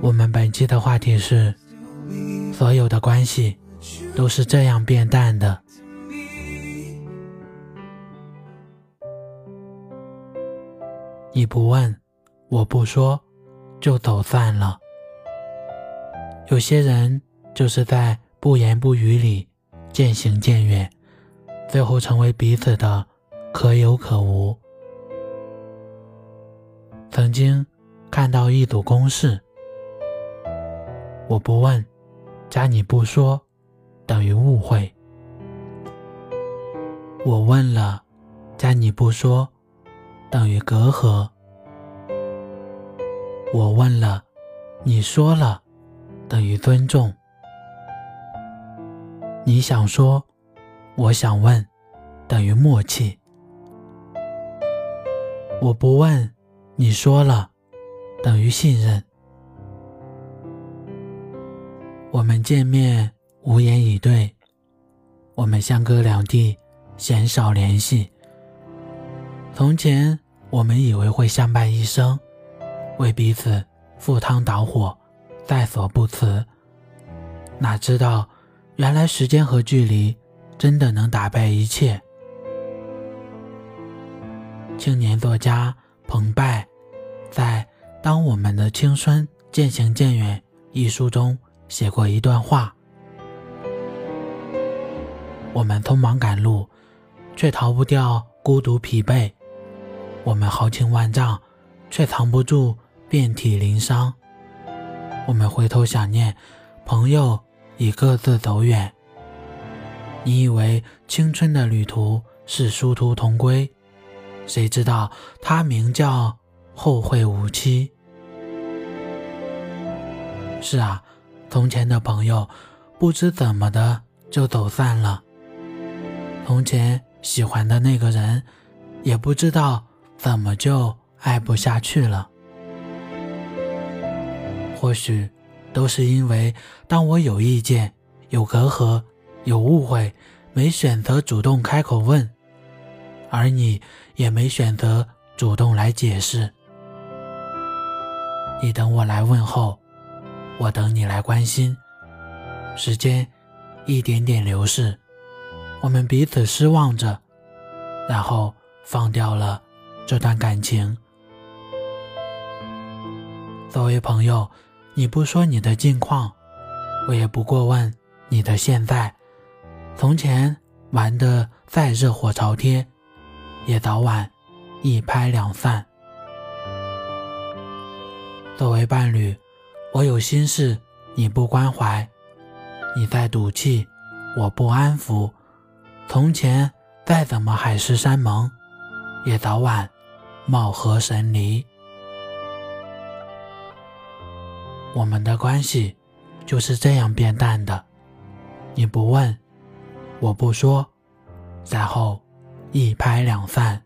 我们本期的话题是：所有的关系都是这样变淡的。你不问，我不说，就走散了。有些人就是在不言不语里渐行渐远，最后成为彼此的可有可无。曾经看到一组公式：我不问，加你不说，等于误会；我问了，加你不说，等于隔阂；我问了，你说了，等于尊重；你想说，我想问，等于默契；我不问。你说了，等于信任。我们见面无言以对，我们相隔两地，鲜少联系。从前我们以为会相伴一生，为彼此赴汤蹈火，在所不辞。哪知道，原来时间和距离真的能打败一切。青年作家彭湃。在《当我们的青春渐行渐远》一书中写过一段话：我们匆忙赶路，却逃不掉孤独疲惫；我们豪情万丈，却藏不住遍体鳞伤。我们回头想念，朋友已各自走远。你以为青春的旅途是殊途同归，谁知道它名叫……后会无期。是啊，从前的朋友，不知怎么的就走散了。从前喜欢的那个人，也不知道怎么就爱不下去了。或许，都是因为当我有意见、有隔阂、有误会，没选择主动开口问，而你也没选择主动来解释。你等我来问候，我等你来关心。时间一点点流逝，我们彼此失望着，然后放掉了这段感情。作为朋友，你不说你的近况，我也不过问你的现在。从前玩的再热火朝天，也早晚一拍两散。作为伴侣，我有心事你不关怀，你在赌气我不安抚。从前再怎么海誓山盟，也早晚貌合神离。我们的关系就是这样变淡的，你不问，我不说，然后一拍两散。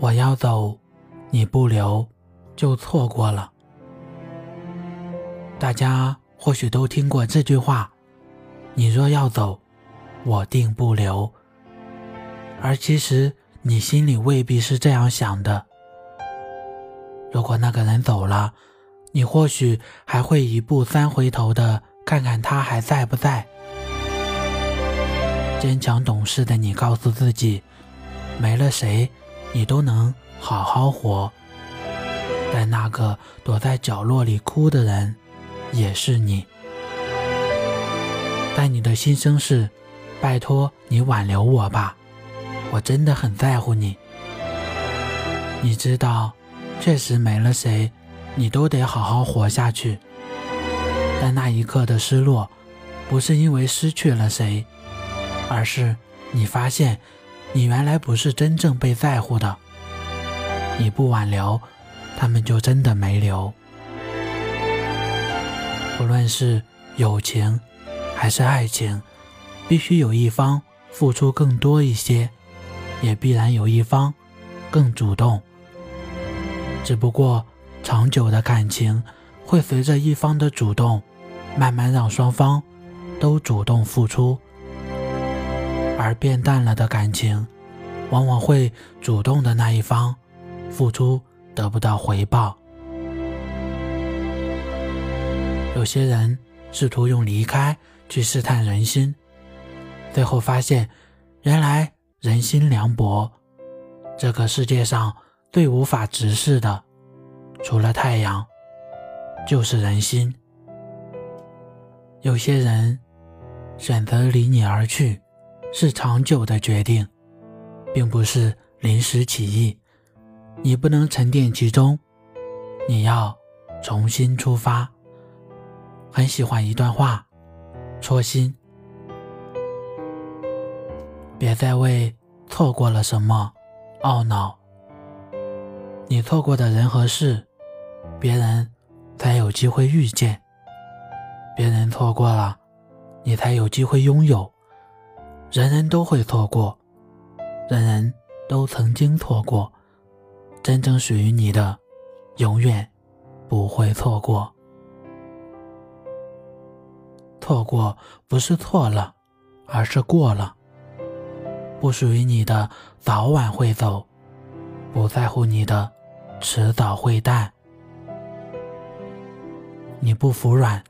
我要走，你不留。就错过了。大家或许都听过这句话：“你若要走，我定不留。”而其实你心里未必是这样想的。如果那个人走了，你或许还会一步三回头的看看他还在不在。坚强懂事的你告诉自己，没了谁，你都能好好活。但那个躲在角落里哭的人，也是你。但你的心声是：拜托你挽留我吧，我真的很在乎你。你知道，确实没了谁，你都得好好活下去。但那一刻的失落，不是因为失去了谁，而是你发现，你原来不是真正被在乎的。你不挽留，他们就真的没留。不论是友情还是爱情，必须有一方付出更多一些，也必然有一方更主动。只不过，长久的感情会随着一方的主动，慢慢让双方都主动付出；而变淡了的感情，往往会主动的那一方付出得不到回报。有些人试图用离开去试探人心，最后发现，原来人心凉薄。这个世界上。最无法直视的，除了太阳，就是人心。有些人选择离你而去，是长久的决定，并不是临时起意。你不能沉淀其中，你要重新出发。很喜欢一段话：戳心，别再为错过了什么懊恼。你错过的人和事，别人才有机会遇见；别人错过了，你才有机会拥有。人人都会错过，人人都曾经错过，真正属于你的，永远不会错过。错过不是错了，而是过了。不属于你的，早晚会走；不在乎你的。迟早会淡。你不服软，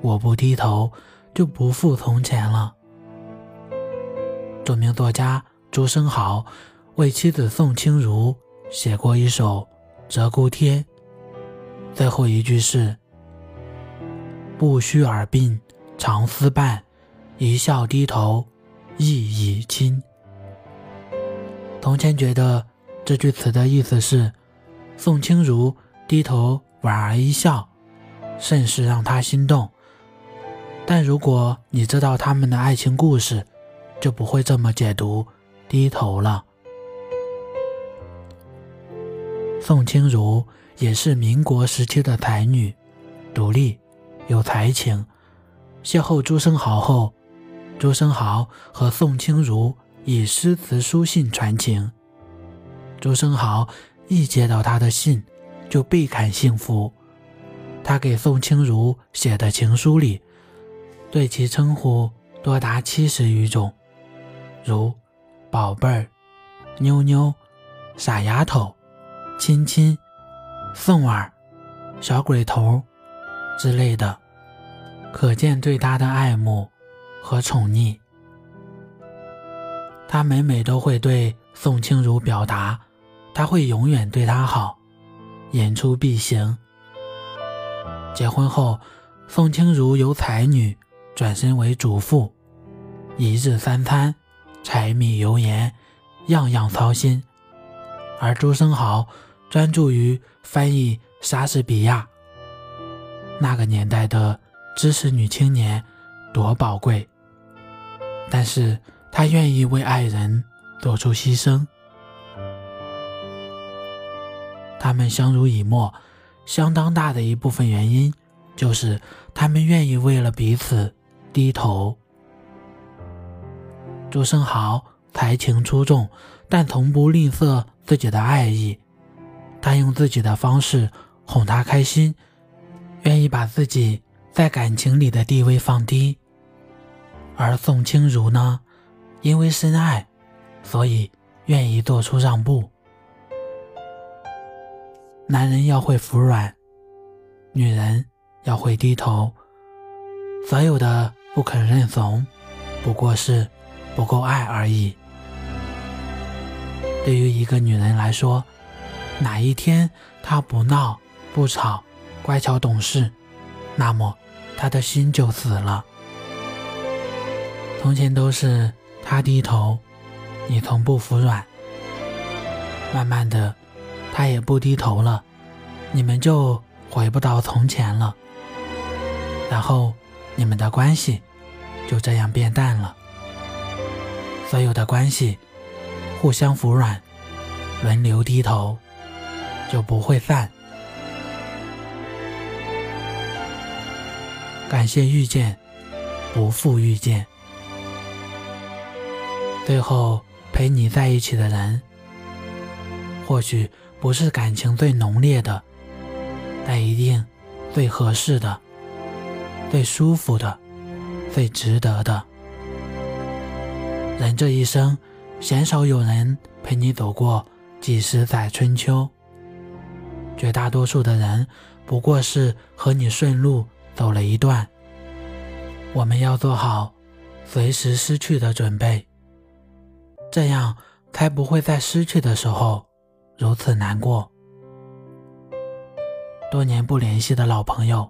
我不低头，就不复从前了。著名作家朱生豪为妻子宋清如写过一首《鹧鸪天》，最后一句是：“不须耳鬓常思伴，一笑低头意已亲。”从前觉得这句词的意思是。宋清如低头莞尔一笑，甚是让他心动。但如果你知道他们的爱情故事，就不会这么解读低头了。宋清如也是民国时期的才女，独立有才情。邂逅朱生豪后，朱生豪和宋清如以诗词书信传情。朱生豪。一接到他的信，就倍感幸福。他给宋清如写的情书里，对其称呼多达七十余种，如“宝贝儿”“妞妞”“傻丫头”“亲亲”“凤儿”“小鬼头”之类的，可见对他的爱慕和宠溺。他每每都会对宋清如表达。他会永远对她好，言出必行。结婚后，宋清如由才女转身为主妇，一日三餐、柴米油盐，样样操心。而朱生豪专注于翻译莎士比亚。那个年代的知识女青年多宝贵，但是她愿意为爱人做出牺牲。他们相濡以沫，相当大的一部分原因就是他们愿意为了彼此低头。朱生豪才情出众，但从不吝啬自己的爱意。他用自己的方式哄她开心，愿意把自己在感情里的地位放低。而宋清如呢，因为深爱，所以愿意做出让步。男人要会服软，女人要会低头。所有的不肯认怂，不过是不够爱而已。对于一个女人来说，哪一天她不闹不吵，乖巧懂事，那么她的心就死了。从前都是她低头，你从不服软，慢慢的。他也不低头了，你们就回不到从前了。然后你们的关系就这样变淡了。所有的关系互相服软，轮流低头，就不会散。感谢遇见，不负遇见。最后陪你在一起的人，或许不是感情最浓烈的，但一定最合适的、最舒服的、最值得的。人这一生，鲜少有人陪你走过几十载春秋，绝大多数的人不过是和你顺路走了一段。我们要做好随时失去的准备。这样才不会在失去的时候如此难过。多年不联系的老朋友，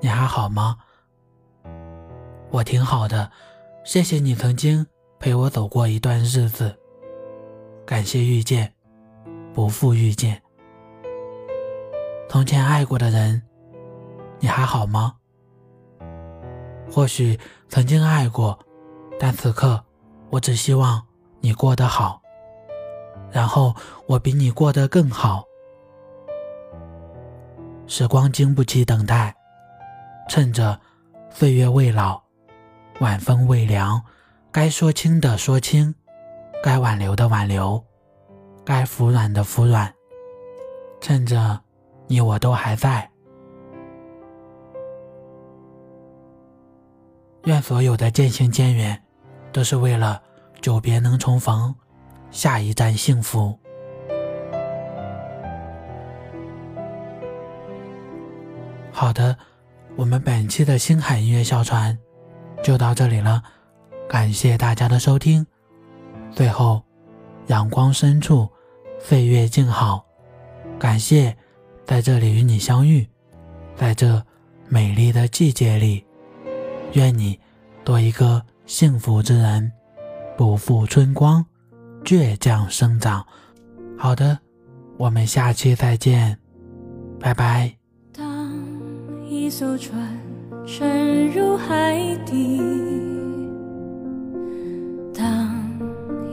你还好吗？我挺好的，谢谢你曾经陪我走过一段日子。感谢遇见，不负遇见。从前爱过的人，你还好吗？或许曾经爱过，但此刻。我只希望你过得好，然后我比你过得更好。时光经不起等待，趁着岁月未老，晚风未凉，该说清的说清，该挽留的挽留，该服软的服软。趁着你我都还在，愿所有的渐行渐远。都是为了久别能重逢，下一站幸福。好的，我们本期的星海音乐小船就到这里了，感谢大家的收听。最后，阳光深处，岁月静好，感谢在这里与你相遇，在这美丽的季节里，愿你多一个。幸福之人，不负春光，倔强生长。好的，我们下期再见，拜拜。当一艘船沉入海底，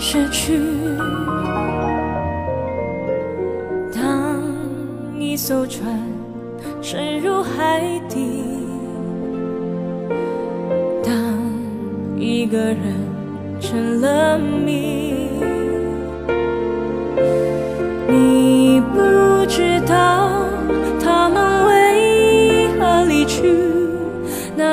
失去。当一艘船沉入海底，当一个人成了谜，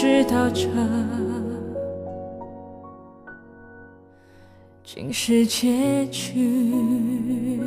知道这竟是结局。